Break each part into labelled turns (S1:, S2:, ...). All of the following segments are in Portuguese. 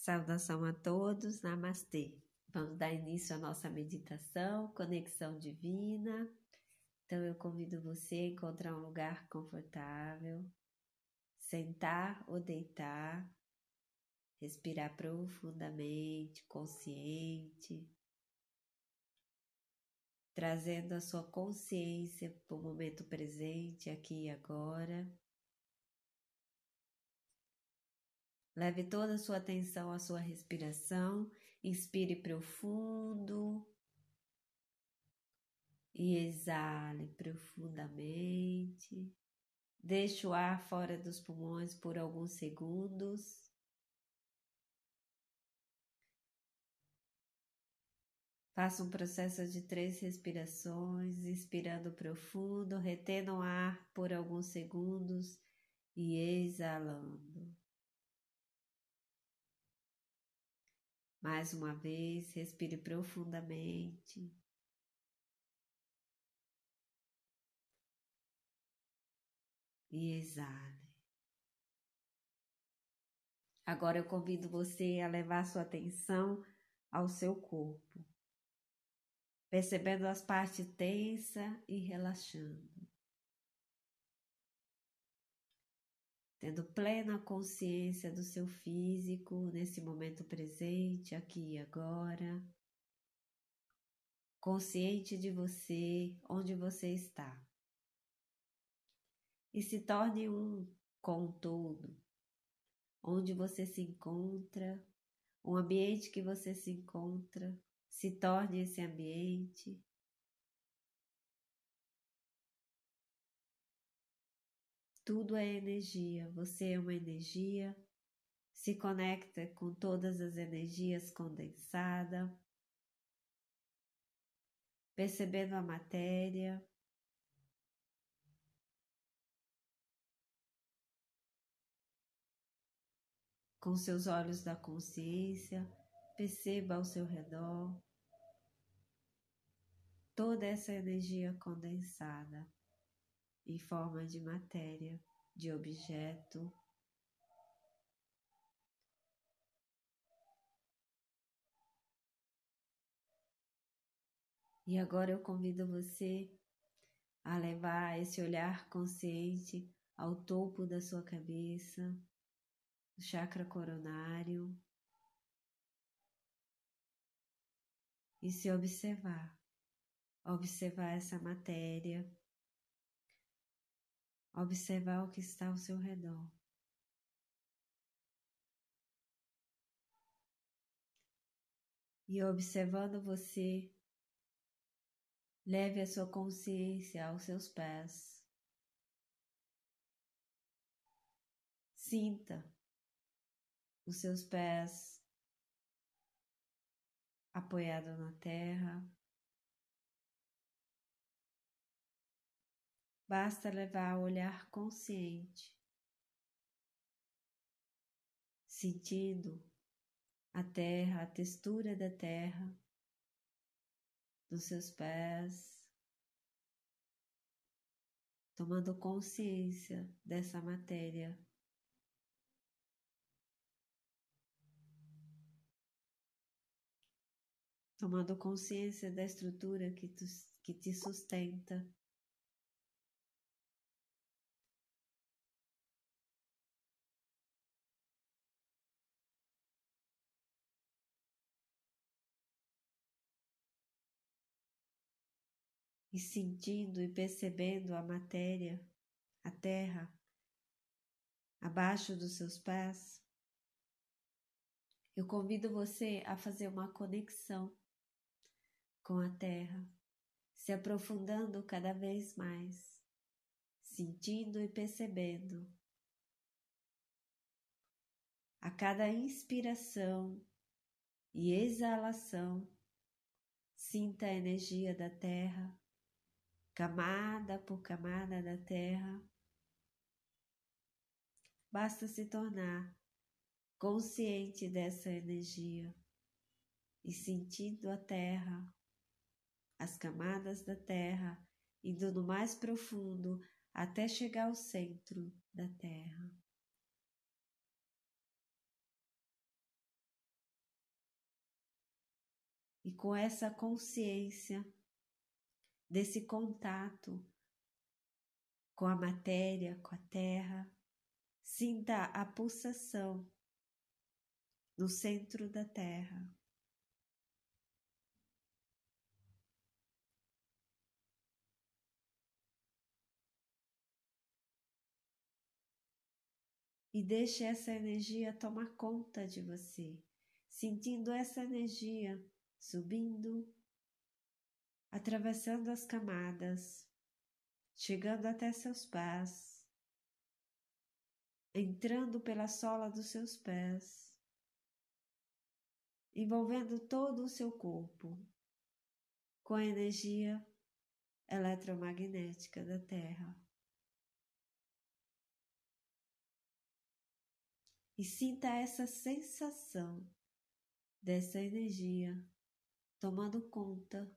S1: Saudação a todos, Namastê. Vamos dar início à nossa meditação, conexão divina. Então eu convido você a encontrar um lugar confortável, sentar ou deitar, respirar profundamente, consciente, trazendo a sua consciência para o momento presente, aqui e agora. Leve toda a sua atenção à sua respiração. Inspire profundo e exale profundamente. Deixe o ar fora dos pulmões por alguns segundos. Faça um processo de três respirações, inspirando profundo, retendo o ar por alguns segundos e exalando. Mais uma vez, respire profundamente. E exale. Agora eu convido você a levar sua atenção ao seu corpo, percebendo as partes tensas e relaxando. Tendo plena consciência do seu físico nesse momento presente, aqui e agora, consciente de você, onde você está. E se torne um com todo, onde você se encontra, o ambiente que você se encontra, se torne esse ambiente Tudo é energia, você é uma energia, se conecta com todas as energias condensadas, percebendo a matéria. Com seus olhos da consciência, perceba ao seu redor toda essa energia condensada em forma de matéria, de objeto. E agora eu convido você a levar esse olhar consciente ao topo da sua cabeça, o chakra coronário, e se observar, observar essa matéria observar o que está ao seu redor. E observando você, leve a sua consciência aos seus pés. Sinta os seus pés apoiados na terra. Basta levar o olhar consciente, sentindo a terra, a textura da terra dos seus pés, tomando consciência dessa matéria. Tomando consciência da estrutura que, tu, que te sustenta. E sentindo e percebendo a matéria, a terra, abaixo dos seus pés, eu convido você a fazer uma conexão com a terra, se aprofundando cada vez mais, sentindo e percebendo. A cada inspiração e exalação, sinta a energia da terra camada por camada da terra. Basta se tornar consciente dessa energia e sentindo a terra, as camadas da terra, indo no mais profundo até chegar ao centro da terra. E com essa consciência desse contato com a matéria, com a terra, sinta a pulsação no centro da terra. E deixe essa energia tomar conta de você, sentindo essa energia subindo, atravessando as camadas, chegando até seus pés, entrando pela sola dos seus pés, envolvendo todo o seu corpo com a energia eletromagnética da Terra. E sinta essa sensação dessa energia tomando conta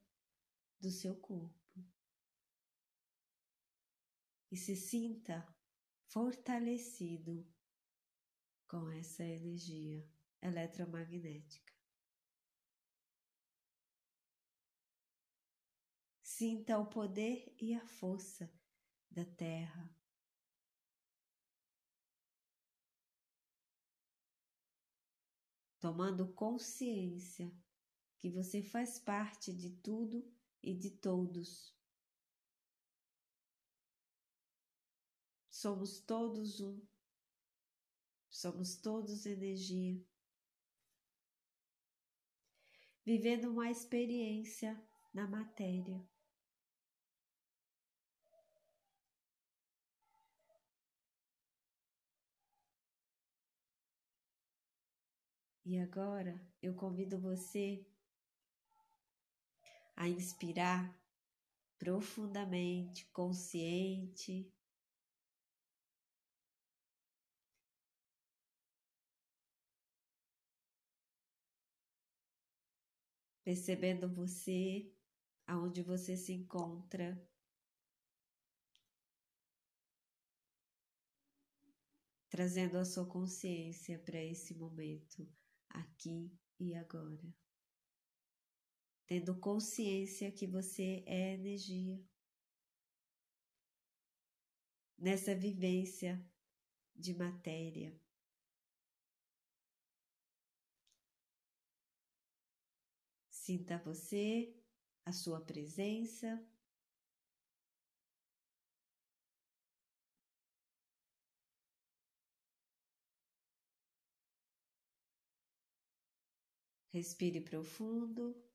S1: do seu corpo. E se sinta fortalecido com essa energia eletromagnética. Sinta o poder e a força da Terra. Tomando consciência que você faz parte de tudo e de todos. Somos todos um, somos todos energia, vivendo uma experiência na matéria. E agora eu convido você a inspirar profundamente, consciente. Percebendo você, aonde você se encontra. Trazendo a sua consciência para esse momento, aqui e agora tendo consciência que você é energia. Nessa vivência de matéria. Sinta você, a sua presença. Respire profundo.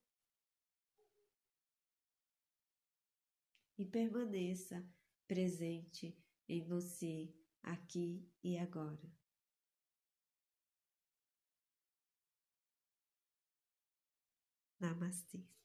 S1: E permaneça presente em você aqui e agora. Namastê.